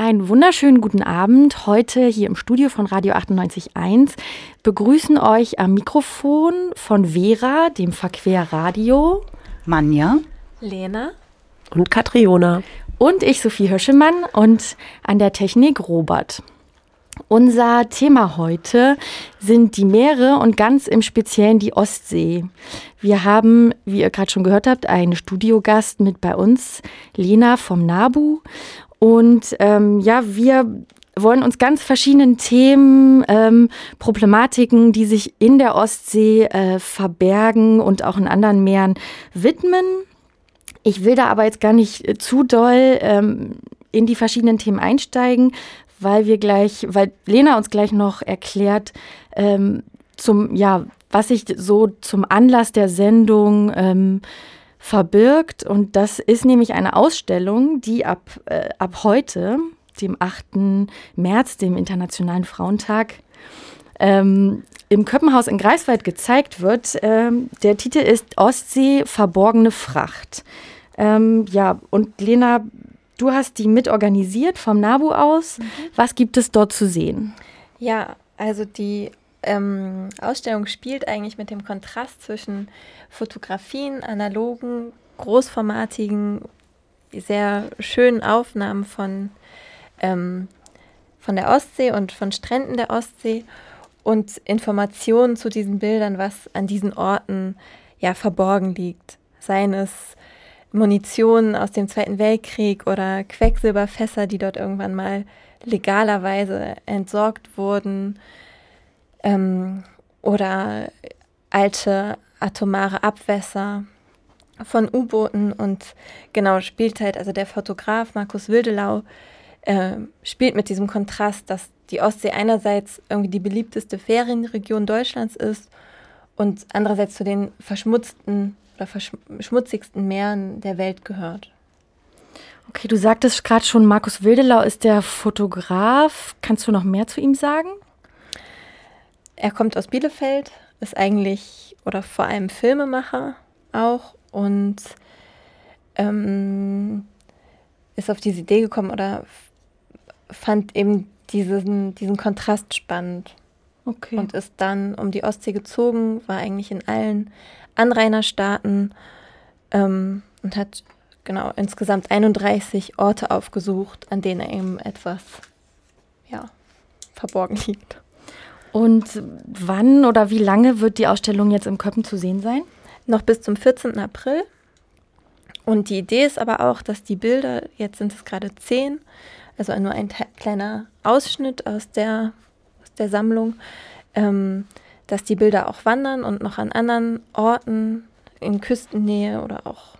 Einen wunderschönen guten Abend. Heute hier im Studio von Radio 98.1 begrüßen euch am Mikrofon von Vera, dem Verquer Radio. Manja. Lena. Und Katriona. Und ich, Sophie Hirschemann, und an der Technik Robert. Unser Thema heute sind die Meere und ganz im Speziellen die Ostsee. Wir haben, wie ihr gerade schon gehört habt, einen Studiogast mit bei uns, Lena vom NABU. Und ähm, ja, wir wollen uns ganz verschiedenen Themen, ähm, Problematiken, die sich in der Ostsee äh, verbergen und auch in anderen Meeren widmen. Ich will da aber jetzt gar nicht äh, zu doll ähm, in die verschiedenen Themen einsteigen, weil wir gleich, weil Lena uns gleich noch erklärt, ähm, zum, ja, was sich so zum Anlass der Sendung ähm, verbirgt. Und das ist nämlich eine Ausstellung, die ab, äh, ab heute, dem 8. März, dem Internationalen Frauentag, ähm, im Köppenhaus in Greifswald gezeigt wird. Ähm, der Titel ist Ostsee verborgene Fracht. Ähm, ja, und Lena, du hast die mitorganisiert vom NABU aus. Mhm. Was gibt es dort zu sehen? Ja, also die ähm, Ausstellung spielt eigentlich mit dem Kontrast zwischen Fotografien, analogen, großformatigen, sehr schönen Aufnahmen von, ähm, von der Ostsee und von Stränden der Ostsee und Informationen zu diesen Bildern, was an diesen Orten ja verborgen liegt. Seien es Munition aus dem Zweiten Weltkrieg oder Quecksilberfässer, die dort irgendwann mal legalerweise entsorgt wurden ähm, oder alte atomare Abwässer von U-Booten und genau spielt halt, also der Fotograf Markus Wildelau äh, spielt mit diesem Kontrast, dass die Ostsee einerseits irgendwie die beliebteste Ferienregion Deutschlands ist und andererseits zu den verschmutzten oder verschmutzigsten Meeren der Welt gehört. Okay, du sagtest gerade schon, Markus Wildelau ist der Fotograf. Kannst du noch mehr zu ihm sagen? Er kommt aus Bielefeld, ist eigentlich oder vor allem Filmemacher auch und ähm, ist auf diese Idee gekommen oder fand eben diesen, diesen Kontrast spannend. Okay. Und ist dann um die Ostsee gezogen, war eigentlich in allen Anrainerstaaten ähm, und hat genau insgesamt 31 Orte aufgesucht, an denen eben etwas ja, verborgen liegt. Und wann oder wie lange wird die Ausstellung jetzt im Köppen zu sehen sein? Noch bis zum 14. April. Und die Idee ist aber auch, dass die Bilder, jetzt sind es gerade zehn, also nur ein kleiner Ausschnitt aus der, aus der Sammlung, ähm, dass die Bilder auch wandern und noch an anderen Orten in Küstennähe oder auch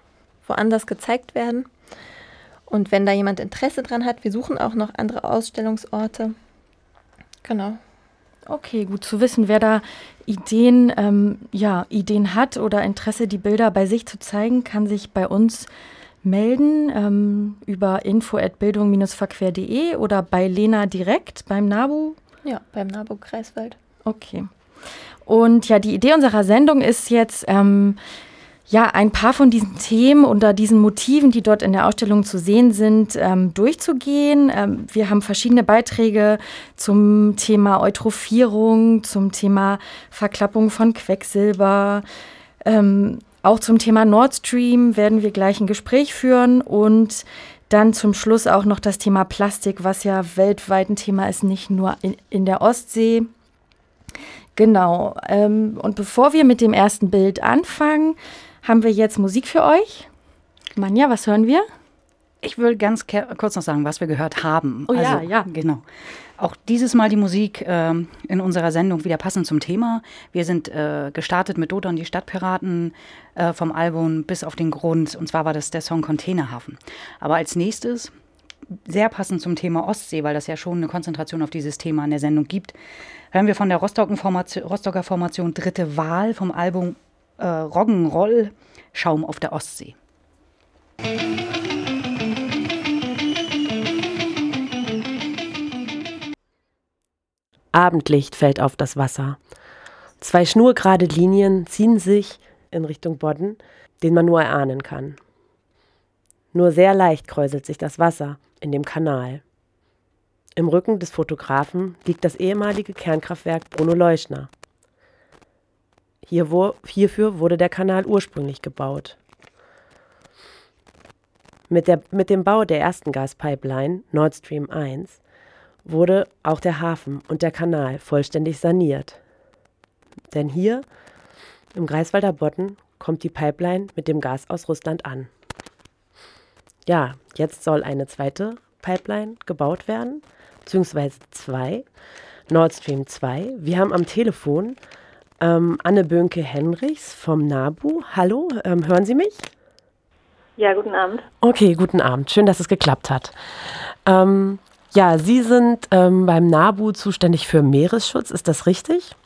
woanders gezeigt werden. Und wenn da jemand Interesse dran hat, wir suchen auch noch andere Ausstellungsorte. Genau. Okay, gut zu wissen, wer da Ideen, ähm, ja, Ideen hat oder Interesse, die Bilder bei sich zu zeigen, kann sich bei uns melden ähm, über info@bildung-verquer.de oder bei Lena direkt beim NABU. Ja, beim NABU Kreiswald. Okay. Und ja, die Idee unserer Sendung ist jetzt, ähm, ja, ein paar von diesen Themen oder diesen Motiven, die dort in der Ausstellung zu sehen sind, ähm, durchzugehen. Ähm, wir haben verschiedene Beiträge zum Thema Eutrophierung, zum Thema Verklappung von Quecksilber. Ähm, auch zum Thema Nord Stream werden wir gleich ein Gespräch führen und dann zum Schluss auch noch das Thema Plastik, was ja weltweit ein Thema ist, nicht nur in, in der Ostsee. Genau. Ähm, und bevor wir mit dem ersten Bild anfangen, haben wir jetzt Musik für euch. Manja, was hören wir? Ich will ganz kurz noch sagen, was wir gehört haben. Oh ja, also, ja. Genau. Auch dieses Mal die Musik äh, in unserer Sendung wieder passend zum Thema. Wir sind äh, gestartet mit Dodon, die Stadtpiraten äh, vom Album bis auf den Grund. Und zwar war das der Song Containerhafen. Aber als nächstes, sehr passend zum Thema Ostsee, weil das ja schon eine Konzentration auf dieses Thema in der Sendung gibt, hören wir von der Rostocker Formation, Rostocker Formation Dritte Wahl vom Album äh, Roggenroll Schaum auf der Ostsee. Abendlicht fällt auf das Wasser. Zwei schnurgerade Linien ziehen sich in Richtung Bodden, den man nur erahnen kann. Nur sehr leicht kräuselt sich das Wasser in dem Kanal. Im Rücken des Fotografen liegt das ehemalige Kernkraftwerk Bruno Leuschner. Hierfür wurde der Kanal ursprünglich gebaut. Mit, der, mit dem Bau der ersten Gaspipeline Nord Stream 1 wurde auch der Hafen und der Kanal vollständig saniert. Denn hier im Greifswalder Bodden kommt die Pipeline mit dem Gas aus Russland an. Ja, jetzt soll eine zweite Pipeline gebaut werden, beziehungsweise zwei, Nord Stream 2. Wir haben am Telefon ähm, Anne Bönke-Henrichs vom NABU. Hallo, ähm, hören Sie mich? Ja, guten Abend. Okay, guten Abend. Schön, dass es geklappt hat. Ähm, ja, Sie sind ähm, beim NABU zuständig für Meeresschutz, ist das richtig?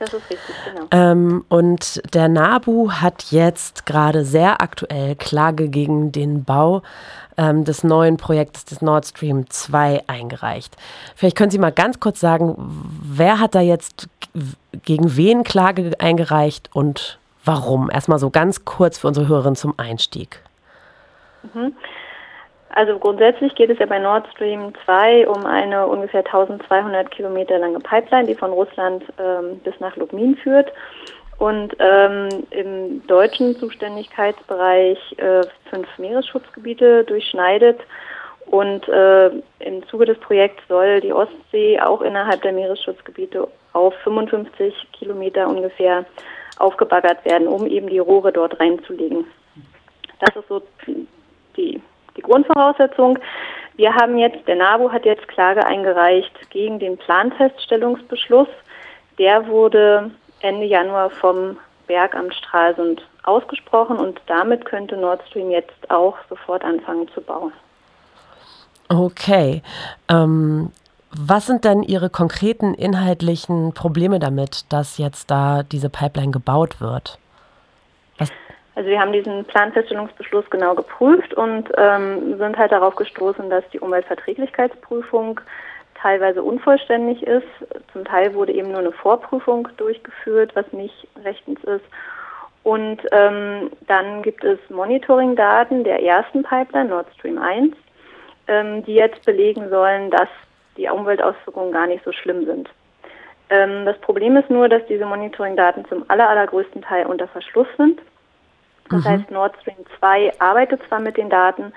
Das ist richtig, genau. Ähm, und der NABU hat jetzt gerade sehr aktuell Klage gegen den Bau ähm, des neuen Projektes des Nord Stream 2 eingereicht. Vielleicht können Sie mal ganz kurz sagen, wer hat da jetzt gegen wen Klage eingereicht und warum? Erstmal so ganz kurz für unsere Hörerinnen zum Einstieg. Mhm. Also grundsätzlich geht es ja bei Nord Stream 2 um eine ungefähr 1200 Kilometer lange Pipeline, die von Russland ähm, bis nach Lubmin führt und ähm, im deutschen Zuständigkeitsbereich äh, fünf Meeresschutzgebiete durchschneidet. Und äh, im Zuge des Projekts soll die Ostsee auch innerhalb der Meeresschutzgebiete auf 55 Kilometer ungefähr aufgebaggert werden, um eben die Rohre dort reinzulegen. Das ist so die die Grundvoraussetzung. Wir haben jetzt, der NABU hat jetzt Klage eingereicht gegen den Planfeststellungsbeschluss. Der wurde Ende Januar vom Bergamt Stralsund ausgesprochen und damit könnte Nord Stream jetzt auch sofort anfangen zu bauen. Okay. Ähm, was sind denn Ihre konkreten inhaltlichen Probleme damit, dass jetzt da diese Pipeline gebaut wird? Also wir haben diesen Planfeststellungsbeschluss genau geprüft und ähm, sind halt darauf gestoßen, dass die Umweltverträglichkeitsprüfung teilweise unvollständig ist. Zum Teil wurde eben nur eine Vorprüfung durchgeführt, was nicht rechtens ist. Und ähm, dann gibt es Monitoring-Daten der ersten Pipeline, Nord Stream 1, ähm, die jetzt belegen sollen, dass die Umweltauswirkungen gar nicht so schlimm sind. Ähm, das Problem ist nur, dass diese Monitoring-Daten zum aller, allergrößten Teil unter Verschluss sind. Das mhm. heißt, Nord Stream 2 arbeitet zwar mit den Daten,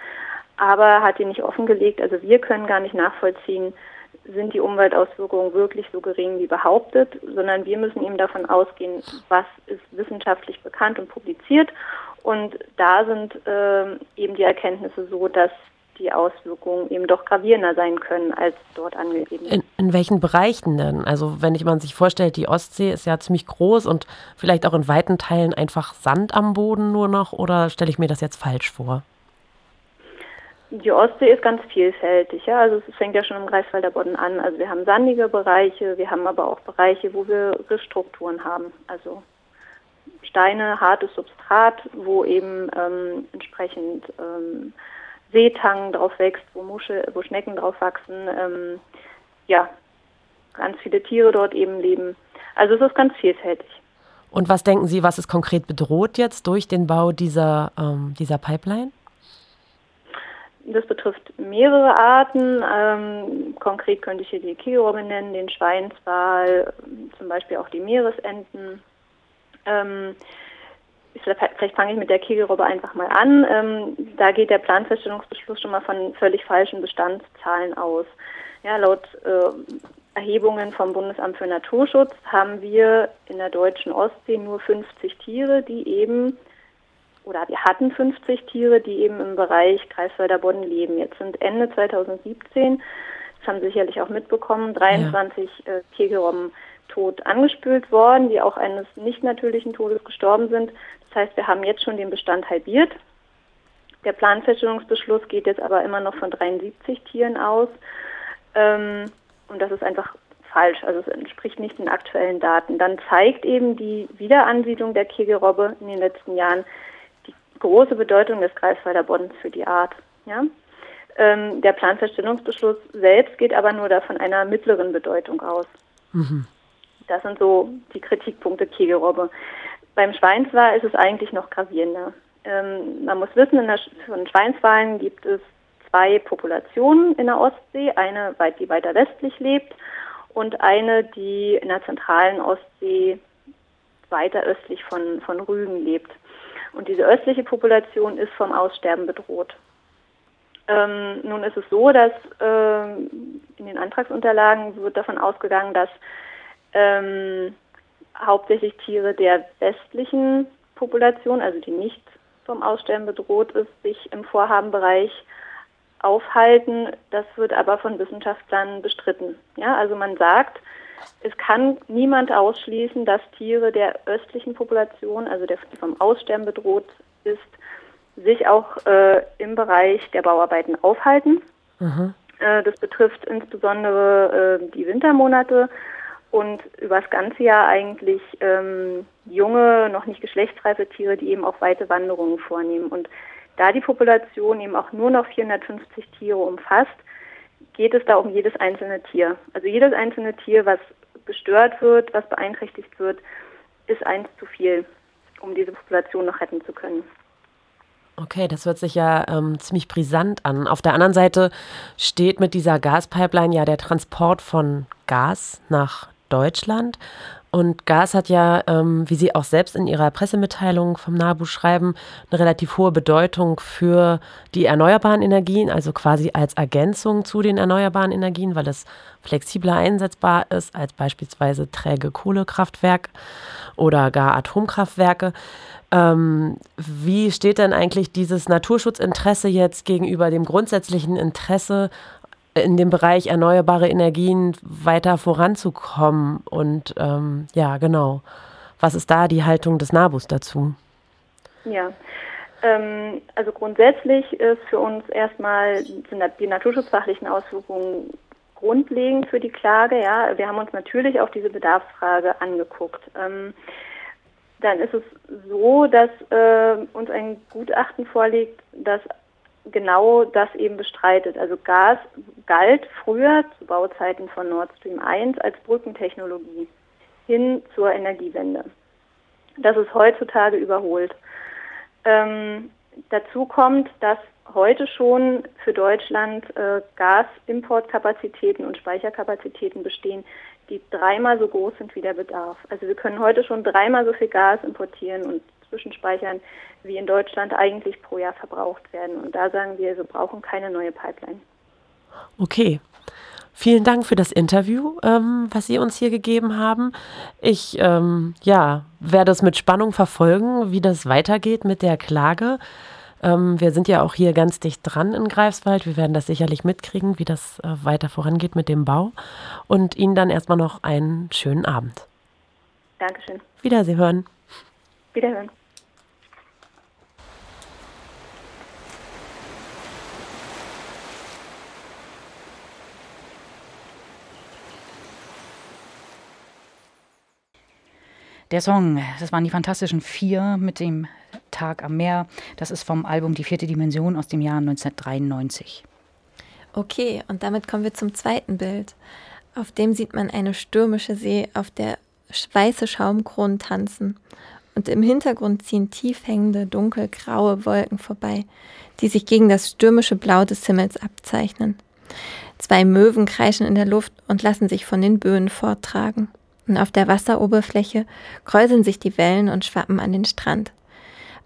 aber hat die nicht offengelegt. Also wir können gar nicht nachvollziehen, sind die Umweltauswirkungen wirklich so gering wie behauptet, sondern wir müssen eben davon ausgehen, was ist wissenschaftlich bekannt und publiziert. Und da sind äh, eben die Erkenntnisse so, dass die Auswirkungen eben doch gravierender sein können als dort angegeben. In, in welchen Bereichen denn? Also wenn ich man sich vorstellt, die Ostsee ist ja ziemlich groß und vielleicht auch in weiten Teilen einfach Sand am Boden nur noch oder stelle ich mir das jetzt falsch vor? Die Ostsee ist ganz vielfältig, ja. Also es fängt ja schon im Greifswalder Bodden an. Also wir haben sandige Bereiche, wir haben aber auch Bereiche, wo wir Rissstrukturen haben. Also Steine, hartes Substrat, wo eben ähm, entsprechend ähm, Seetang drauf wächst, wo, Muschel, wo Schnecken drauf wachsen, ähm, ja, ganz viele Tiere dort eben leben. Also es ist ganz vielfältig. Und was denken Sie, was ist konkret bedroht jetzt durch den Bau dieser, ähm, dieser Pipeline? Das betrifft mehrere Arten. Ähm, konkret könnte ich hier die Kegelrobbe nennen, den Schweinswal, zum Beispiel auch die Meeresenten. Ähm, vielleicht fange ich mit der Kegelrobbe einfach mal an. Ähm, da geht der Planfeststellungsbeschluss schon mal von völlig falschen Bestandszahlen aus. Ja, laut äh, Erhebungen vom Bundesamt für Naturschutz haben wir in der deutschen Ostsee nur 50 Tiere, die eben oder wir hatten 50 Tiere, die eben im Bereich Greifswalder Bodden leben. Jetzt sind Ende 2017, das haben Sie sicherlich auch mitbekommen, 23 ja. äh, Kegelrobben tot angespült worden, die auch eines nicht natürlichen Todes gestorben sind. Das heißt, wir haben jetzt schon den Bestand halbiert. Der Planfeststellungsbeschluss geht jetzt aber immer noch von 73 Tieren aus. Ähm, und das ist einfach falsch. Also es entspricht nicht den aktuellen Daten. Dann zeigt eben die Wiederansiedlung der Kegelrobbe in den letzten Jahren die große Bedeutung des Greifswalder Boddens für die Art. Ja? Ähm, der Planfeststellungsbeschluss selbst geht aber nur davon einer mittleren Bedeutung aus. Mhm. Das sind so die Kritikpunkte Kegelrobbe. Beim Schweinswal ist es eigentlich noch gravierender. Ähm, man muss wissen, in der, von Schweinswalen gibt es zwei Populationen in der Ostsee. Eine, die weiter westlich lebt und eine, die in der zentralen Ostsee weiter östlich von, von Rügen lebt. Und diese östliche Population ist vom Aussterben bedroht. Ähm, nun ist es so, dass ähm, in den Antragsunterlagen wird davon ausgegangen, dass ähm, hauptsächlich Tiere der westlichen Population, also die nicht vom Aussterben bedroht ist, sich im Vorhabenbereich aufhalten. Das wird aber von Wissenschaftlern bestritten. Ja, also man sagt, es kann niemand ausschließen, dass Tiere der östlichen Population, also der, die vom Aussterben bedroht ist, sich auch äh, im Bereich der Bauarbeiten aufhalten. Mhm. Äh, das betrifft insbesondere äh, die Wintermonate und über das ganze Jahr eigentlich ähm, junge, noch nicht geschlechtsreife Tiere, die eben auch weite Wanderungen vornehmen. Und da die Population eben auch nur noch 450 Tiere umfasst, geht es da um jedes einzelne Tier. Also jedes einzelne Tier, was gestört wird, was beeinträchtigt wird, ist eins zu viel, um diese Population noch retten zu können. Okay, das hört sich ja ähm, ziemlich brisant an. Auf der anderen Seite steht mit dieser Gaspipeline ja der Transport von Gas nach Deutschland. Und Gas hat ja, ähm, wie Sie auch selbst in Ihrer Pressemitteilung vom NABU schreiben, eine relativ hohe Bedeutung für die erneuerbaren Energien, also quasi als Ergänzung zu den erneuerbaren Energien, weil es flexibler einsetzbar ist als beispielsweise träge Kohlekraftwerke oder gar Atomkraftwerke. Ähm, wie steht denn eigentlich dieses Naturschutzinteresse jetzt gegenüber dem grundsätzlichen Interesse in dem Bereich erneuerbare Energien weiter voranzukommen. Und ähm, ja, genau. Was ist da die Haltung des NABUs dazu? Ja, ähm, also grundsätzlich ist für uns erstmal die naturschutzfachlichen Auswirkungen grundlegend für die Klage. Ja, wir haben uns natürlich auch diese Bedarfsfrage angeguckt. Ähm, dann ist es so, dass äh, uns ein Gutachten vorliegt, das genau das eben bestreitet. Also Gas galt früher zu Bauzeiten von Nord Stream 1 als Brückentechnologie hin zur Energiewende. Das ist heutzutage überholt. Ähm, dazu kommt, dass heute schon für Deutschland äh, Gasimportkapazitäten und Speicherkapazitäten bestehen, die dreimal so groß sind wie der Bedarf. Also wir können heute schon dreimal so viel Gas importieren und zwischenspeichern, wie in Deutschland eigentlich pro Jahr verbraucht werden. Und da sagen wir, wir brauchen keine neue Pipeline. Okay. Vielen Dank für das Interview, ähm, was Sie uns hier gegeben haben. Ich ähm, ja, werde es mit Spannung verfolgen, wie das weitergeht mit der Klage. Ähm, wir sind ja auch hier ganz dicht dran in Greifswald. Wir werden das sicherlich mitkriegen, wie das äh, weiter vorangeht mit dem Bau. Und Ihnen dann erstmal noch einen schönen Abend. Dankeschön. Wiedersehen. Wiederhören. Der Song, das waren die Fantastischen Vier mit dem Tag am Meer. Das ist vom Album Die vierte Dimension aus dem Jahr 1993. Okay, und damit kommen wir zum zweiten Bild. Auf dem sieht man eine stürmische See, auf der weiße Schaumkronen tanzen. Und im Hintergrund ziehen tief hängende, dunkelgraue Wolken vorbei, die sich gegen das stürmische Blau des Himmels abzeichnen. Zwei Möwen kreischen in der Luft und lassen sich von den Böen forttragen und auf der Wasseroberfläche kräuseln sich die Wellen und schwappen an den Strand.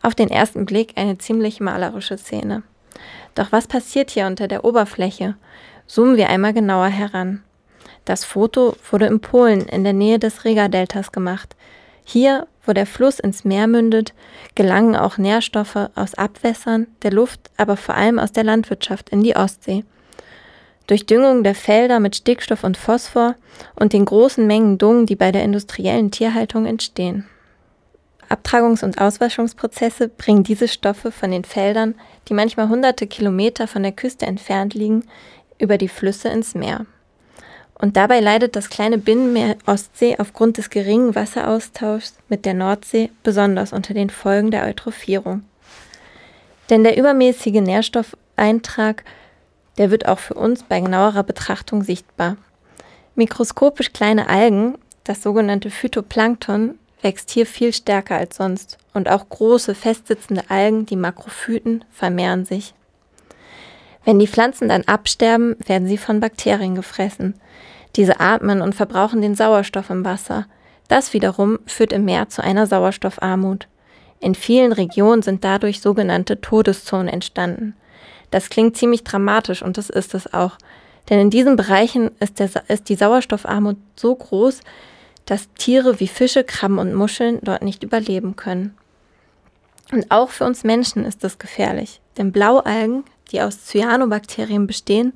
Auf den ersten Blick eine ziemlich malerische Szene. Doch was passiert hier unter der Oberfläche? Zoomen wir einmal genauer heran. Das Foto wurde in Polen in der Nähe des Rega-Deltas gemacht. Hier, wo der Fluss ins Meer mündet, gelangen auch Nährstoffe aus Abwässern, der Luft, aber vor allem aus der Landwirtschaft in die Ostsee. Durch Düngung der Felder mit Stickstoff und Phosphor und den großen Mengen Dung, die bei der industriellen Tierhaltung entstehen. Abtragungs- und Auswaschungsprozesse bringen diese Stoffe von den Feldern, die manchmal hunderte Kilometer von der Küste entfernt liegen, über die Flüsse ins Meer. Und dabei leidet das kleine Binnenmeer Ostsee aufgrund des geringen Wasseraustauschs mit der Nordsee besonders unter den Folgen der Eutrophierung. Denn der übermäßige Nährstoffeintrag, der wird auch für uns bei genauerer Betrachtung sichtbar. Mikroskopisch kleine Algen, das sogenannte Phytoplankton, wächst hier viel stärker als sonst und auch große festsitzende Algen, die Makrophyten, vermehren sich. Wenn die Pflanzen dann absterben, werden sie von Bakterien gefressen. Diese atmen und verbrauchen den Sauerstoff im Wasser. Das wiederum führt im Meer zu einer Sauerstoffarmut. In vielen Regionen sind dadurch sogenannte Todeszonen entstanden. Das klingt ziemlich dramatisch und das ist es auch. Denn in diesen Bereichen ist, der, ist die Sauerstoffarmut so groß, dass Tiere wie Fische, Krabben und Muscheln dort nicht überleben können. Und auch für uns Menschen ist das gefährlich, denn Blaualgen die aus Cyanobakterien bestehen,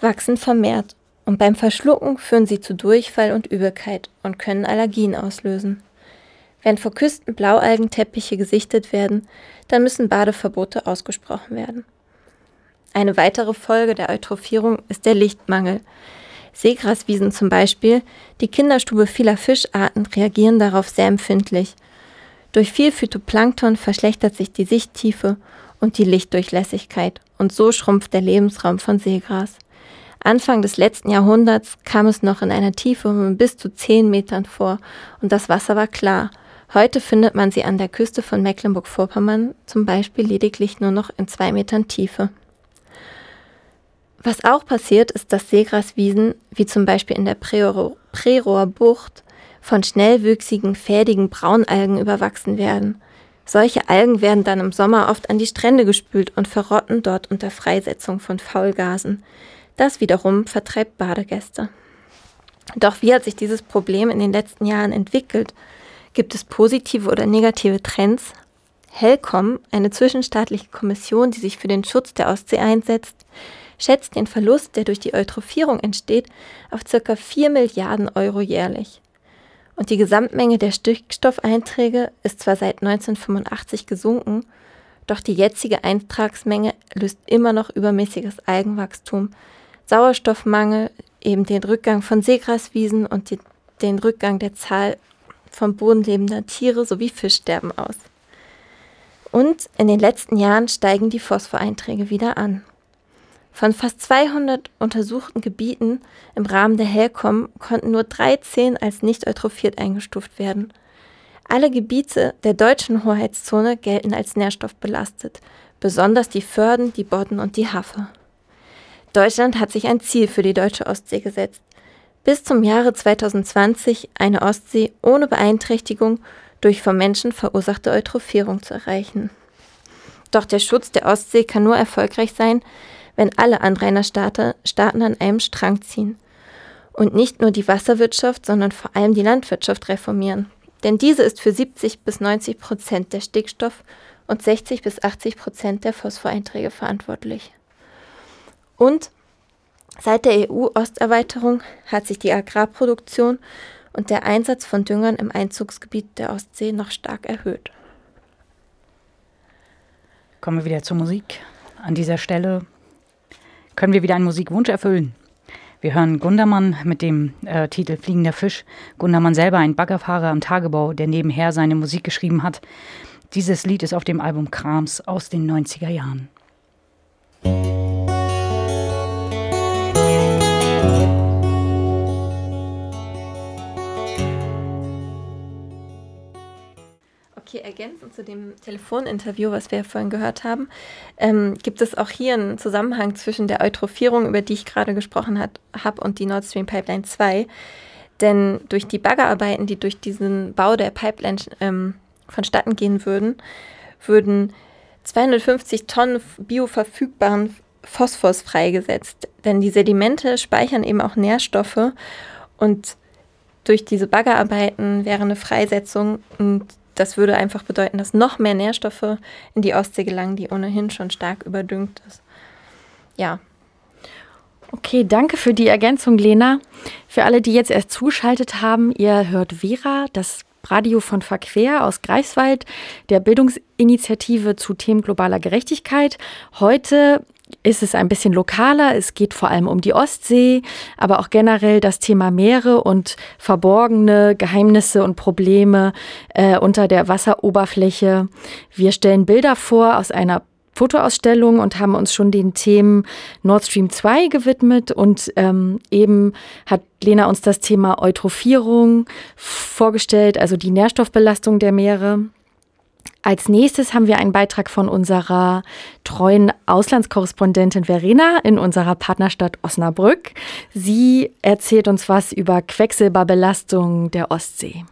wachsen vermehrt und beim Verschlucken führen sie zu Durchfall und Übelkeit und können Allergien auslösen. Wenn vor Küsten Blaualgenteppiche gesichtet werden, dann müssen Badeverbote ausgesprochen werden. Eine weitere Folge der Eutrophierung ist der Lichtmangel. Seegraswiesen zum Beispiel, die Kinderstube vieler Fischarten reagieren darauf sehr empfindlich. Durch viel Phytoplankton verschlechtert sich die Sichttiefe und die Lichtdurchlässigkeit und so schrumpft der Lebensraum von Seegras. Anfang des letzten Jahrhunderts kam es noch in einer Tiefe von bis zu zehn Metern vor und das Wasser war klar. Heute findet man sie an der Küste von Mecklenburg-Vorpommern zum Beispiel lediglich nur noch in zwei Metern Tiefe. Was auch passiert, ist, dass Seegraswiesen, wie zum Beispiel in der Prerohr Bucht, von schnellwüchsigen, fädigen Braunalgen überwachsen werden. Solche Algen werden dann im Sommer oft an die Strände gespült und verrotten dort unter Freisetzung von Faulgasen. Das wiederum vertreibt Badegäste. Doch wie hat sich dieses Problem in den letzten Jahren entwickelt? Gibt es positive oder negative Trends? HELCOM, eine zwischenstaatliche Kommission, die sich für den Schutz der Ostsee einsetzt, schätzt den Verlust, der durch die Eutrophierung entsteht, auf ca. 4 Milliarden Euro jährlich. Und die Gesamtmenge der Stickstoffeinträge ist zwar seit 1985 gesunken, doch die jetzige Eintragsmenge löst immer noch übermäßiges Algenwachstum, Sauerstoffmangel, eben den Rückgang von Seegraswiesen und die, den Rückgang der Zahl vom Boden lebender Tiere sowie Fischsterben aus. Und in den letzten Jahren steigen die Phosphoreinträge wieder an. Von fast 200 untersuchten Gebieten im Rahmen der HELCOM konnten nur 13 als nicht eutrophiert eingestuft werden. Alle Gebiete der deutschen Hoheitszone gelten als nährstoffbelastet, besonders die Förden, die Bodden und die Hafe. Deutschland hat sich ein Ziel für die deutsche Ostsee gesetzt. Bis zum Jahre 2020 eine Ostsee ohne Beeinträchtigung durch vom Menschen verursachte Eutrophierung zu erreichen. Doch der Schutz der Ostsee kann nur erfolgreich sein, wenn alle Anrainerstaaten Staaten an einem Strang ziehen und nicht nur die Wasserwirtschaft, sondern vor allem die Landwirtschaft reformieren. Denn diese ist für 70 bis 90 Prozent der Stickstoff- und 60 bis 80 Prozent der Phosphoreinträge verantwortlich. Und seit der EU-Osterweiterung hat sich die Agrarproduktion und der Einsatz von Düngern im Einzugsgebiet der Ostsee noch stark erhöht. Kommen wir wieder zur Musik. An dieser Stelle können wir wieder einen Musikwunsch erfüllen. Wir hören Gundermann mit dem äh, Titel Fliegender Fisch. Gundermann selber ein Baggerfahrer am Tagebau, der nebenher seine Musik geschrieben hat. Dieses Lied ist auf dem Album Krams aus den 90er Jahren. Okay, ergänzend zu dem Telefoninterview, was wir vorhin gehört haben, ähm, gibt es auch hier einen Zusammenhang zwischen der Eutrophierung, über die ich gerade gesprochen habe, und die Nord Stream Pipeline 2. Denn durch die Baggerarbeiten, die durch diesen Bau der Pipeline ähm, vonstatten gehen würden, würden 250 Tonnen bioverfügbaren Phosphors freigesetzt. Denn die Sedimente speichern eben auch Nährstoffe und durch diese Baggerarbeiten wäre eine Freisetzung und das würde einfach bedeuten, dass noch mehr Nährstoffe in die Ostsee gelangen, die ohnehin schon stark überdüngt ist. Ja. Okay, danke für die Ergänzung, Lena. Für alle, die jetzt erst zuschaltet haben, ihr hört Vera, das Radio von Verquer aus Greifswald, der Bildungsinitiative zu Themen globaler Gerechtigkeit. Heute ist es ein bisschen lokaler. Es geht vor allem um die Ostsee, aber auch generell das Thema Meere und verborgene Geheimnisse und Probleme äh, unter der Wasseroberfläche. Wir stellen Bilder vor aus einer Fotoausstellung und haben uns schon den Themen Nord Stream 2 gewidmet und ähm, eben hat Lena uns das Thema Eutrophierung vorgestellt, also die Nährstoffbelastung der Meere. Als nächstes haben wir einen Beitrag von unserer treuen Auslandskorrespondentin Verena in unserer Partnerstadt Osnabrück. Sie erzählt uns was über Quecksilberbelastung der Ostsee.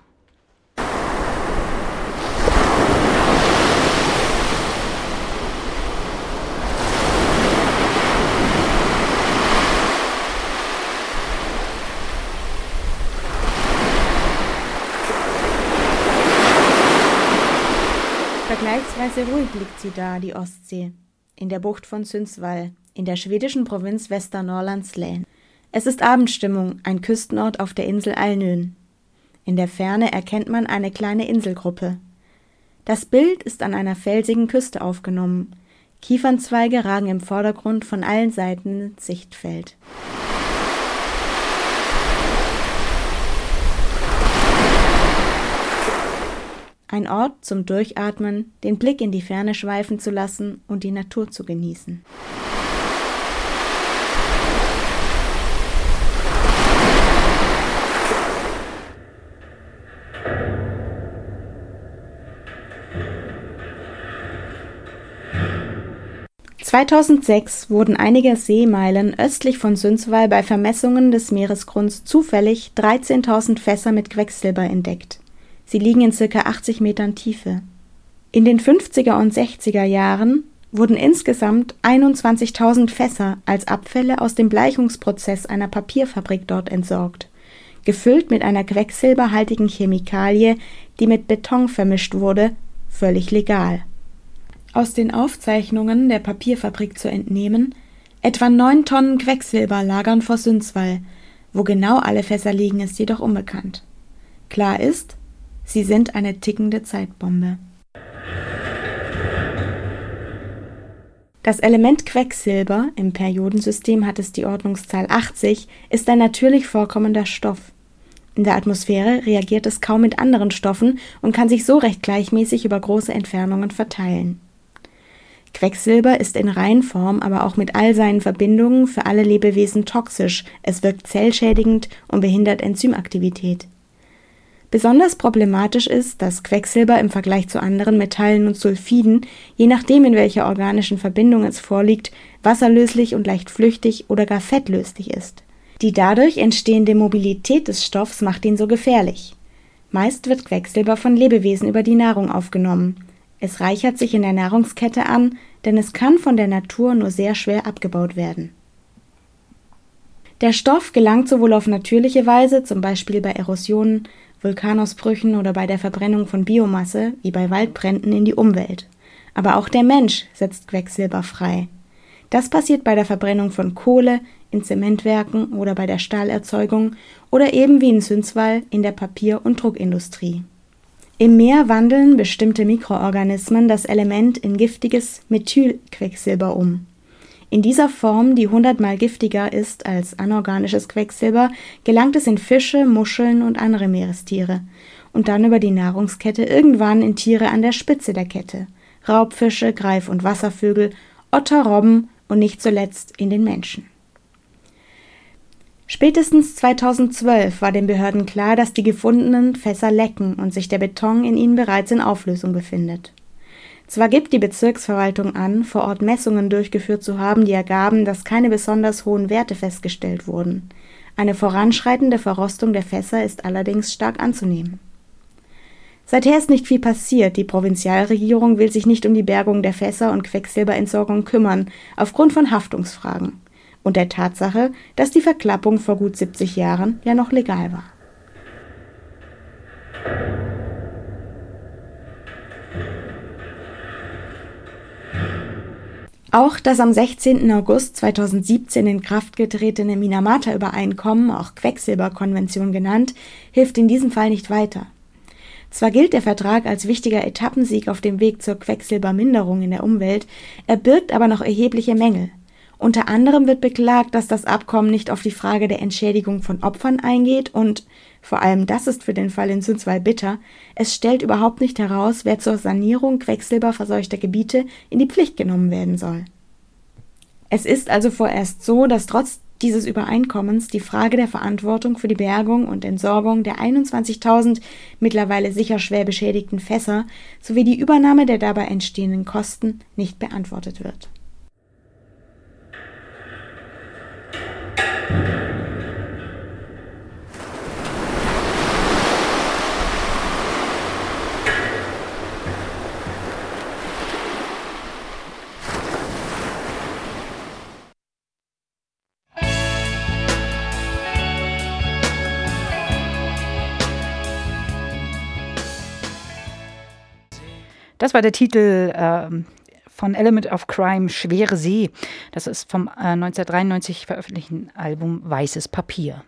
Vergleichsweise ruhig liegt sie da, die Ostsee, in der Bucht von Sundsvall, in der schwedischen Provinz Västernorrlands län. Es ist Abendstimmung, ein Küstenort auf der Insel Alnön. In der Ferne erkennt man eine kleine Inselgruppe. Das Bild ist an einer felsigen Küste aufgenommen. Kiefernzweige ragen im Vordergrund von allen Seiten ins Sichtfeld. Ein Ort zum Durchatmen, den Blick in die Ferne schweifen zu lassen und die Natur zu genießen. (2006) wurden einige Seemeilen östlich von Sundsvall bei Vermessungen des Meeresgrunds zufällig 13.000 Fässer mit Quecksilber entdeckt Sie liegen in circa 80 Metern Tiefe. In den 50er und 60er Jahren wurden insgesamt 21.000 Fässer als Abfälle aus dem Bleichungsprozess einer Papierfabrik dort entsorgt, gefüllt mit einer quecksilberhaltigen Chemikalie, die mit Beton vermischt wurde, völlig legal. Aus den Aufzeichnungen der Papierfabrik zu entnehmen, etwa neun Tonnen Quecksilber lagern vor Sünzwall, wo genau alle Fässer liegen, ist jedoch unbekannt. Klar ist, Sie sind eine tickende Zeitbombe. Das Element Quecksilber, im Periodensystem hat es die Ordnungszahl 80, ist ein natürlich vorkommender Stoff. In der Atmosphäre reagiert es kaum mit anderen Stoffen und kann sich so recht gleichmäßig über große Entfernungen verteilen. Quecksilber ist in Reinform, aber auch mit all seinen Verbindungen für alle Lebewesen toxisch, es wirkt zellschädigend und behindert Enzymaktivität. Besonders problematisch ist, dass Quecksilber im Vergleich zu anderen Metallen und Sulfiden, je nachdem in welcher organischen Verbindung es vorliegt, wasserlöslich und leicht flüchtig oder gar fettlöslich ist. Die dadurch entstehende Mobilität des Stoffs macht ihn so gefährlich. Meist wird Quecksilber von Lebewesen über die Nahrung aufgenommen. Es reichert sich in der Nahrungskette an, denn es kann von der Natur nur sehr schwer abgebaut werden. Der Stoff gelangt sowohl auf natürliche Weise, zum Beispiel bei Erosionen, Vulkanausbrüchen oder bei der Verbrennung von Biomasse, wie bei Waldbränden, in die Umwelt. Aber auch der Mensch setzt Quecksilber frei. Das passiert bei der Verbrennung von Kohle, in Zementwerken oder bei der Stahlerzeugung oder eben wie in Sünzwall in der Papier- und Druckindustrie. Im Meer wandeln bestimmte Mikroorganismen das Element in giftiges Methylquecksilber um. In dieser Form, die hundertmal giftiger ist als anorganisches Quecksilber, gelangt es in Fische, Muscheln und andere Meerestiere und dann über die Nahrungskette irgendwann in Tiere an der Spitze der Kette Raubfische, Greif- und Wasservögel, Otter, Robben und nicht zuletzt in den Menschen. Spätestens 2012 war den Behörden klar, dass die gefundenen Fässer lecken und sich der Beton in ihnen bereits in Auflösung befindet. Zwar gibt die Bezirksverwaltung an, vor Ort Messungen durchgeführt zu haben, die ergaben, dass keine besonders hohen Werte festgestellt wurden. Eine voranschreitende Verrostung der Fässer ist allerdings stark anzunehmen. Seither ist nicht viel passiert. Die Provinzialregierung will sich nicht um die Bergung der Fässer und Quecksilberentsorgung kümmern, aufgrund von Haftungsfragen und der Tatsache, dass die Verklappung vor gut 70 Jahren ja noch legal war. Auch das am 16. August 2017 in Kraft getretene Minamata-Übereinkommen, auch Quecksilberkonvention genannt, hilft in diesem Fall nicht weiter. Zwar gilt der Vertrag als wichtiger Etappensieg auf dem Weg zur Quecksilberminderung in der Umwelt, er birgt aber noch erhebliche Mängel. Unter anderem wird beklagt, dass das Abkommen nicht auf die Frage der Entschädigung von Opfern eingeht und vor allem das ist für den Fall in Sundsvall bitter, es stellt überhaupt nicht heraus, wer zur Sanierung quecksilberverseuchter Gebiete in die Pflicht genommen werden soll. Es ist also vorerst so, dass trotz dieses Übereinkommens die Frage der Verantwortung für die Bergung und Entsorgung der 21.000 mittlerweile sicher schwer beschädigten Fässer sowie die Übernahme der dabei entstehenden Kosten nicht beantwortet wird. Das war der Titel äh, von Element of Crime Schwere See. Das ist vom äh, 1993 veröffentlichten Album Weißes Papier.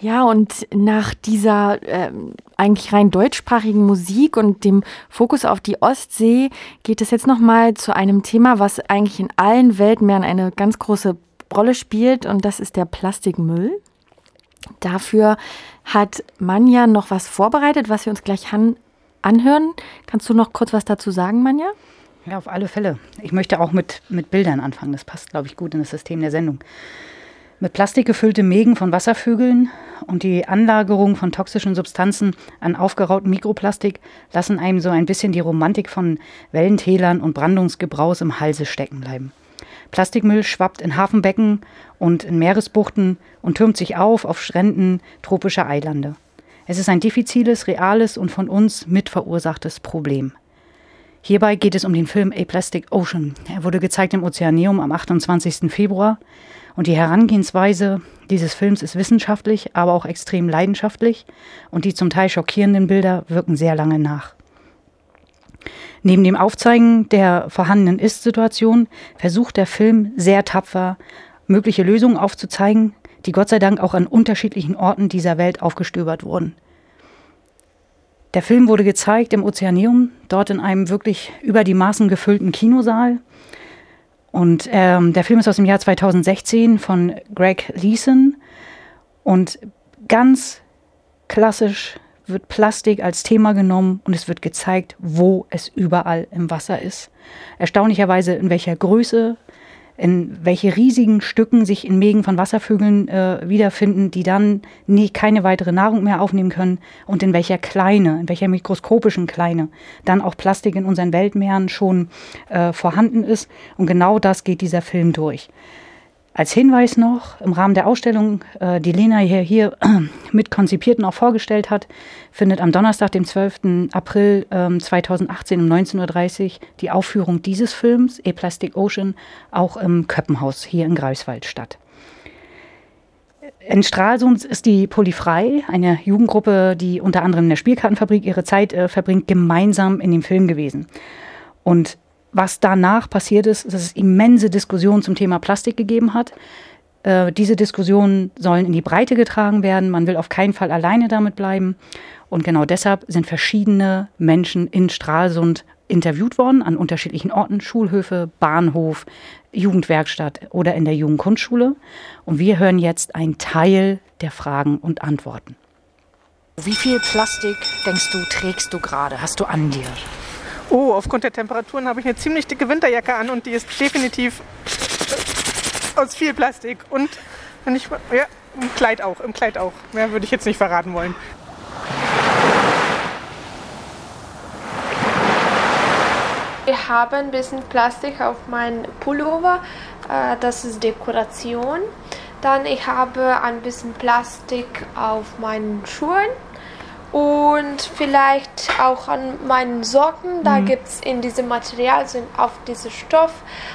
Ja, und nach dieser äh, eigentlich rein deutschsprachigen Musik und dem Fokus auf die Ostsee geht es jetzt nochmal zu einem Thema, was eigentlich in allen Weltmeeren eine ganz große Rolle spielt, und das ist der Plastikmüll. Dafür hat Manja noch was vorbereitet, was wir uns gleich an anhören. Kannst du noch kurz was dazu sagen, Manja? Ja, auf alle Fälle. Ich möchte auch mit, mit Bildern anfangen. Das passt, glaube ich, gut in das System der Sendung. Mit Plastik gefüllte Mägen von Wasservögeln und die Anlagerung von toxischen Substanzen an aufgerauten Mikroplastik lassen einem so ein bisschen die Romantik von Wellentälern und Brandungsgebraus im Halse stecken bleiben. Plastikmüll schwappt in Hafenbecken und in Meeresbuchten und türmt sich auf auf Stränden tropischer Eilande. Es ist ein diffiziles, reales und von uns mitverursachtes Problem. Hierbei geht es um den Film A Plastic Ocean. Er wurde gezeigt im Ozeaneum am 28. Februar und die Herangehensweise dieses Films ist wissenschaftlich, aber auch extrem leidenschaftlich und die zum Teil schockierenden Bilder wirken sehr lange nach. Neben dem Aufzeigen der vorhandenen Ist-Situation versucht der Film sehr tapfer, mögliche Lösungen aufzuzeigen, die Gott sei Dank auch an unterschiedlichen Orten dieser Welt aufgestöbert wurden. Der Film wurde gezeigt im Ozeaneum, dort in einem wirklich über die Maßen gefüllten Kinosaal. Und ähm, der Film ist aus dem Jahr 2016 von Greg Leeson. Und ganz klassisch wird Plastik als Thema genommen und es wird gezeigt, wo es überall im Wasser ist. Erstaunlicherweise in welcher Größe, in welche riesigen Stücken sich in Mägen von Wasservögeln äh, wiederfinden, die dann nie keine weitere Nahrung mehr aufnehmen können und in welcher Kleine, in welcher mikroskopischen Kleine dann auch Plastik in unseren Weltmeeren schon äh, vorhanden ist. Und genau das geht dieser Film durch. Als Hinweis noch, im Rahmen der Ausstellung, äh, die Lena hier, hier mit konzipiert und auch vorgestellt hat, findet am Donnerstag, dem 12. April äh, 2018 um 19.30 Uhr die Aufführung dieses Films, A Plastic Ocean, auch im Köppenhaus hier in Greifswald statt. In Stralsund ist die Polyfrei, eine Jugendgruppe, die unter anderem in der Spielkartenfabrik ihre Zeit äh, verbringt, gemeinsam in dem Film gewesen. Und was danach passiert ist, dass es immense Diskussionen zum Thema Plastik gegeben hat. Äh, diese Diskussionen sollen in die Breite getragen werden. Man will auf keinen Fall alleine damit bleiben. Und genau deshalb sind verschiedene Menschen in Stralsund interviewt worden an unterschiedlichen Orten, Schulhöfe, Bahnhof, Jugendwerkstatt oder in der Jugendkunstschule. Und wir hören jetzt einen Teil der Fragen und Antworten. Wie viel Plastik, denkst du, trägst du gerade? Hast du an dir? Oh, aufgrund der Temperaturen habe ich eine ziemlich dicke Winterjacke an und die ist definitiv aus viel Plastik. Und wenn ich, ja, im Kleid auch, im Kleid auch. Mehr würde ich jetzt nicht verraten wollen. Ich habe ein bisschen Plastik auf meinem Pullover, äh, das ist Dekoration. Dann ich habe ein bisschen Plastik auf meinen Schuhen und vielleicht auch an meinen Socken. Da mhm. gibt es in diesem Material, also auf diesem Stoff,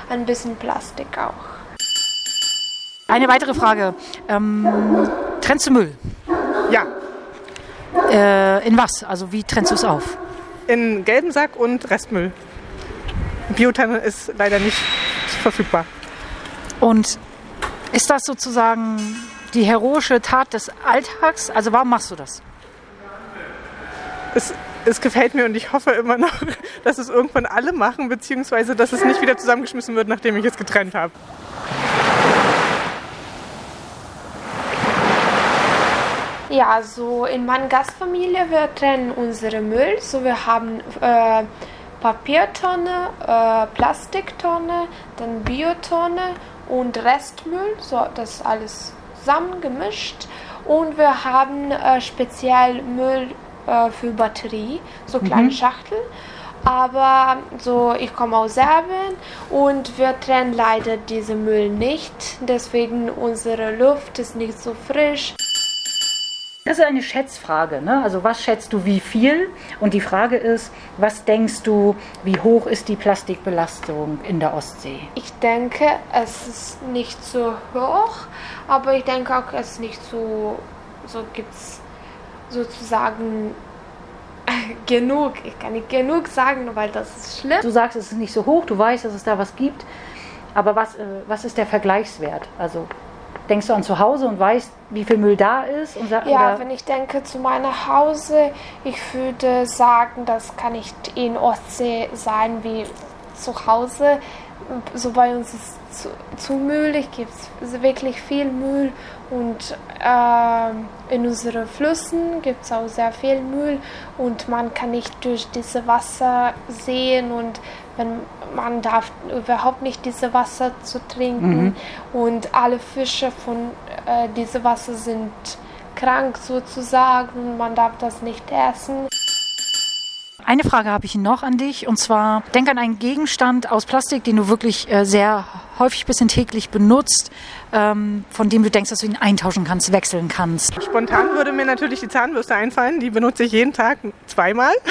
ein bisschen Plastik auch. Eine weitere Frage. Ähm, trennst du Müll? Ja. Äh, in was? Also wie trennst du es auf? In gelben Sack und Restmüll. Biotanne ist leider nicht verfügbar. Und ist das sozusagen die heroische Tat des Alltags? Also warum machst du das? Es, es gefällt mir und ich hoffe immer noch, dass es irgendwann alle machen, beziehungsweise dass es nicht wieder zusammengeschmissen wird, nachdem ich es getrennt habe. Ja, so in meiner Gastfamilie, wir trennen unsere Müll. So wir haben äh, Papiertonne, äh, Plastiktonne, dann Biotonne und Restmüll. So, das ist alles zusammengemischt. Und wir haben äh, speziell Müll äh, für Batterie, so kleine mhm. Schachtel. Aber so, ich komme aus Serbien und wir trennen leider diesen Müll nicht. Deswegen unsere Luft ist nicht so frisch. Das ist eine Schätzfrage. Ne? Also was schätzt du wie viel? Und die Frage ist, was denkst du, wie hoch ist die Plastikbelastung in der Ostsee? Ich denke, es ist nicht so hoch, aber ich denke auch, es ist nicht so, so gibt es sozusagen genug. Ich kann nicht genug sagen, weil das ist schlimm. Du sagst, es ist nicht so hoch, du weißt, dass es da was gibt. Aber was, äh, was ist der Vergleichswert? Also Denkst du an zu Hause und weißt, wie viel Müll da ist? Und ja, oder? wenn ich denke zu meinem Hause, ich würde sagen, das kann nicht in Ostsee sein wie zu Hause. So bei uns ist es zu, zu mühlig, gibt es wirklich viel Müll und äh, in unseren Flüssen gibt es auch sehr viel Müll und man kann nicht durch diese Wasser sehen und wenn man darf überhaupt nicht diese Wasser zu trinken mhm. und alle Fische von äh, diesem Wasser sind krank sozusagen man darf das nicht essen. Eine Frage habe ich noch an dich und zwar denk an einen Gegenstand aus Plastik, den du wirklich äh, sehr häufig bis in täglich benutzt, ähm, von dem du denkst, dass du ihn eintauschen kannst, wechseln kannst. Spontan würde mir natürlich die Zahnbürste einfallen, die benutze ich jeden Tag zweimal.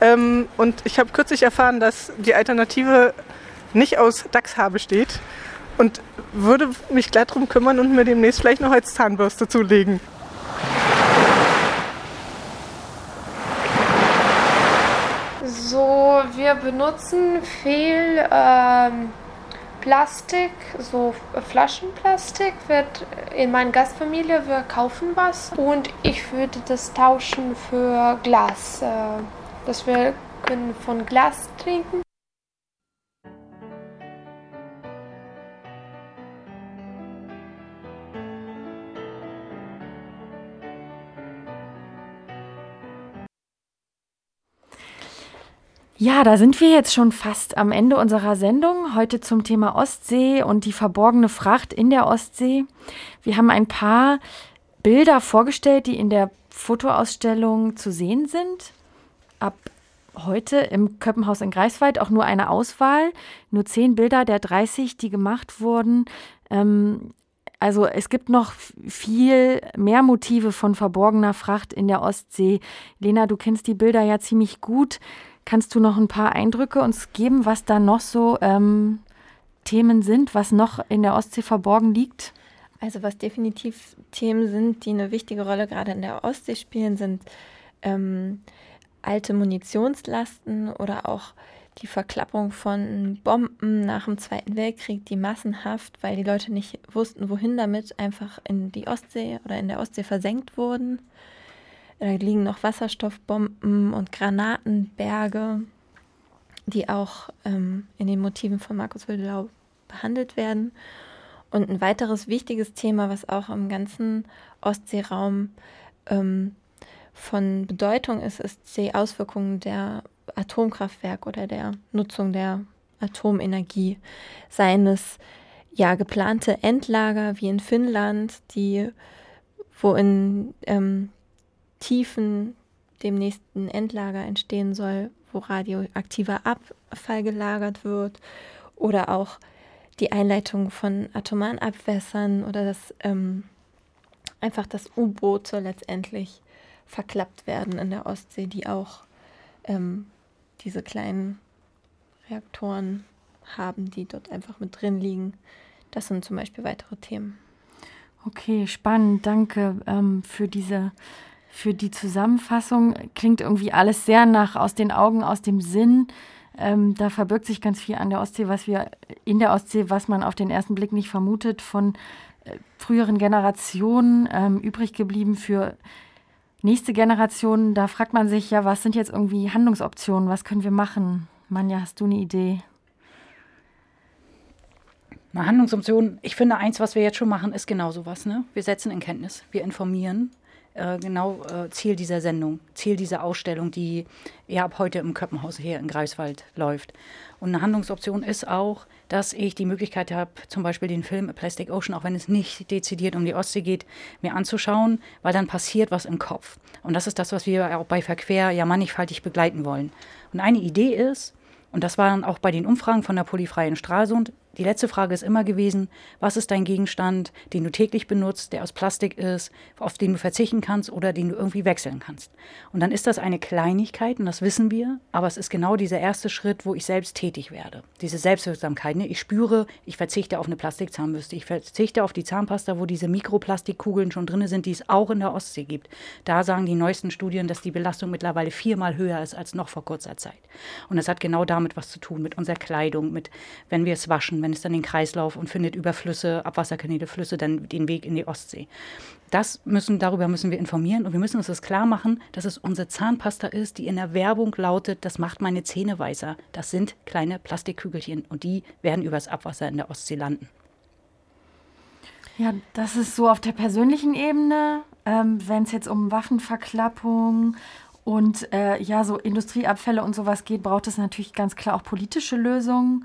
Ähm, und ich habe kürzlich erfahren, dass die Alternative nicht aus Dachshaar besteht und würde mich glatt darum kümmern und mir demnächst vielleicht noch als Zahnbürste zulegen. Wir benutzen viel ähm, Plastik, so Flaschenplastik wird in meiner Gastfamilie, wir kaufen was und ich würde das tauschen für Glas. Äh, dass wir können von Glas trinken. Ja, da sind wir jetzt schon fast am Ende unserer Sendung. Heute zum Thema Ostsee und die verborgene Fracht in der Ostsee. Wir haben ein paar Bilder vorgestellt, die in der Fotoausstellung zu sehen sind ab heute im Köppenhaus in Greifswald auch nur eine Auswahl, nur zehn Bilder der 30, die gemacht wurden. Ähm, also es gibt noch viel mehr Motive von verborgener Fracht in der Ostsee. Lena, du kennst die Bilder ja ziemlich gut. Kannst du noch ein paar Eindrücke uns geben, was da noch so ähm, Themen sind, was noch in der Ostsee verborgen liegt? Also was definitiv Themen sind, die eine wichtige Rolle gerade in der Ostsee spielen, sind ähm, alte Munitionslasten oder auch die Verklappung von Bomben nach dem Zweiten Weltkrieg, die massenhaft, weil die Leute nicht wussten, wohin damit, einfach in die Ostsee oder in der Ostsee versenkt wurden. Da liegen noch Wasserstoffbomben und Granatenberge, die auch ähm, in den Motiven von Markus Wildelau behandelt werden. Und ein weiteres wichtiges Thema, was auch im ganzen Ostseeraum ähm, von Bedeutung ist, ist die Auswirkung der Atomkraftwerke oder der Nutzung der Atomenergie. Seien es ja geplante Endlager wie in Finnland, die wo in ähm, Tiefen dem nächsten Endlager entstehen soll, wo radioaktiver Abfall gelagert wird, oder auch die Einleitung von atomaren Abwässern oder das ähm, einfach das U-Boot soll letztendlich verklappt werden in der Ostsee, die auch ähm, diese kleinen Reaktoren haben, die dort einfach mit drin liegen. Das sind zum Beispiel weitere Themen. Okay, spannend. Danke ähm, für diese für die Zusammenfassung. Klingt irgendwie alles sehr nach aus den Augen, aus dem Sinn. Ähm, da verbirgt sich ganz viel an der Ostsee, was wir in der Ostsee, was man auf den ersten Blick nicht vermutet, von äh, früheren Generationen ähm, übrig geblieben für nächste Generationen. Da fragt man sich ja, was sind jetzt irgendwie Handlungsoptionen? Was können wir machen? Manja, hast du eine Idee? Eine Handlungsoption, ich finde, eins, was wir jetzt schon machen, ist genau sowas. Ne? Wir setzen in Kenntnis, wir informieren. Äh, genau äh, Ziel dieser Sendung, Ziel dieser Ausstellung, die ja ab heute im Köppenhaus hier in Greifswald läuft. Und eine Handlungsoption ist auch, dass ich die Möglichkeit habe, zum Beispiel den Film A Plastic Ocean, auch wenn es nicht dezidiert um die Ostsee geht, mir anzuschauen, weil dann passiert was im Kopf. Und das ist das, was wir auch bei Verquer ja mannigfaltig begleiten wollen. Und eine Idee ist, und das waren auch bei den Umfragen von der Polyfreien Stralsund, die letzte Frage ist immer gewesen, was ist dein Gegenstand, den du täglich benutzt, der aus Plastik ist, auf den du verzichten kannst oder den du irgendwie wechseln kannst. Und dann ist das eine Kleinigkeit und das wissen wir, aber es ist genau dieser erste Schritt, wo ich selbst tätig werde. Diese Selbstwirksamkeit. Ne? Ich spüre, ich verzichte auf eine Plastikzahnbürste, ich verzichte auf die Zahnpasta, wo diese Mikroplastikkugeln schon drin sind, die es auch in der Ostsee gibt. Da sagen die neuesten Studien, dass die Belastung mittlerweile viermal höher ist als noch vor kurzer Zeit. Und das hat genau damit was zu tun, mit unserer Kleidung, mit wenn wir es waschen, wenn es dann den Kreislauf und findet über Flüsse, Abwasserkanäle, Flüsse dann den Weg in die Ostsee. Das müssen, darüber müssen wir informieren und wir müssen uns das klar machen, dass es unsere Zahnpasta ist, die in der Werbung lautet, das macht meine Zähne weißer. Das sind kleine Plastikkügelchen und die werden übers Abwasser in der Ostsee landen. Ja, das ist so auf der persönlichen Ebene. Ähm, Wenn es jetzt um Waffenverklappung und äh, ja, so Industrieabfälle und sowas geht, braucht es natürlich ganz klar auch politische Lösungen.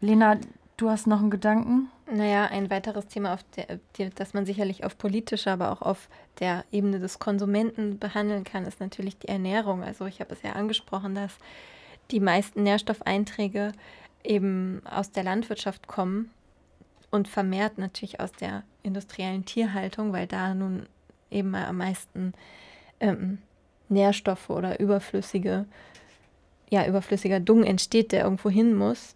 Lena, du hast noch einen Gedanken? Naja, ein weiteres Thema, auf der, das man sicherlich auf politischer, aber auch auf der Ebene des Konsumenten behandeln kann, ist natürlich die Ernährung. Also ich habe es ja angesprochen, dass die meisten Nährstoffeinträge eben aus der Landwirtschaft kommen und vermehrt natürlich aus der industriellen Tierhaltung, weil da nun eben am meisten ähm, Nährstoffe oder überflüssige, ja, überflüssiger Dung entsteht, der irgendwo hin muss.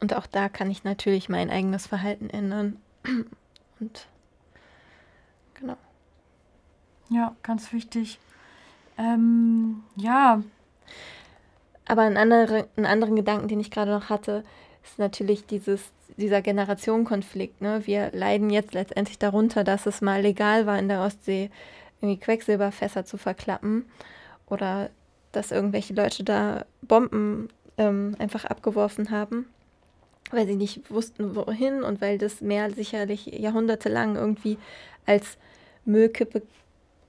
Und auch da kann ich natürlich mein eigenes Verhalten ändern. Und genau. Ja, ganz wichtig. Ähm, ja. Aber ein andere, einen anderen Gedanken, den ich gerade noch hatte, ist natürlich dieses, dieser Generationenkonflikt. Ne? Wir leiden jetzt letztendlich darunter, dass es mal legal war, in der Ostsee irgendwie Quecksilberfässer zu verklappen oder dass irgendwelche Leute da Bomben ähm, einfach abgeworfen haben weil sie nicht wussten, wohin und weil das Meer sicherlich jahrhundertelang irgendwie als Müllkippe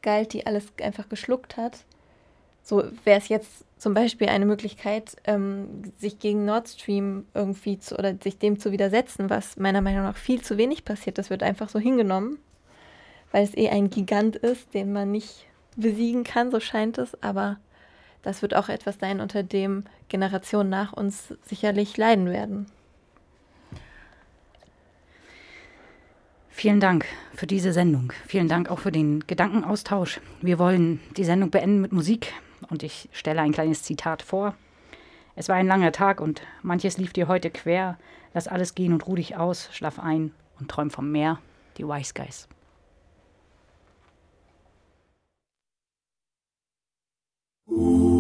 galt, die alles einfach geschluckt hat. So wäre es jetzt zum Beispiel eine Möglichkeit, ähm, sich gegen Nord Stream irgendwie zu oder sich dem zu widersetzen, was meiner Meinung nach viel zu wenig passiert. Das wird einfach so hingenommen, weil es eh ein Gigant ist, den man nicht besiegen kann, so scheint es. Aber das wird auch etwas sein, unter dem Generationen nach uns sicherlich leiden werden. Vielen Dank für diese Sendung. Vielen Dank auch für den Gedankenaustausch. Wir wollen die Sendung beenden mit Musik und ich stelle ein kleines Zitat vor. Es war ein langer Tag und manches lief dir heute quer. Lass alles gehen und ruh dich aus, schlaf ein und träum vom Meer. Die Wise Guys. Ooh.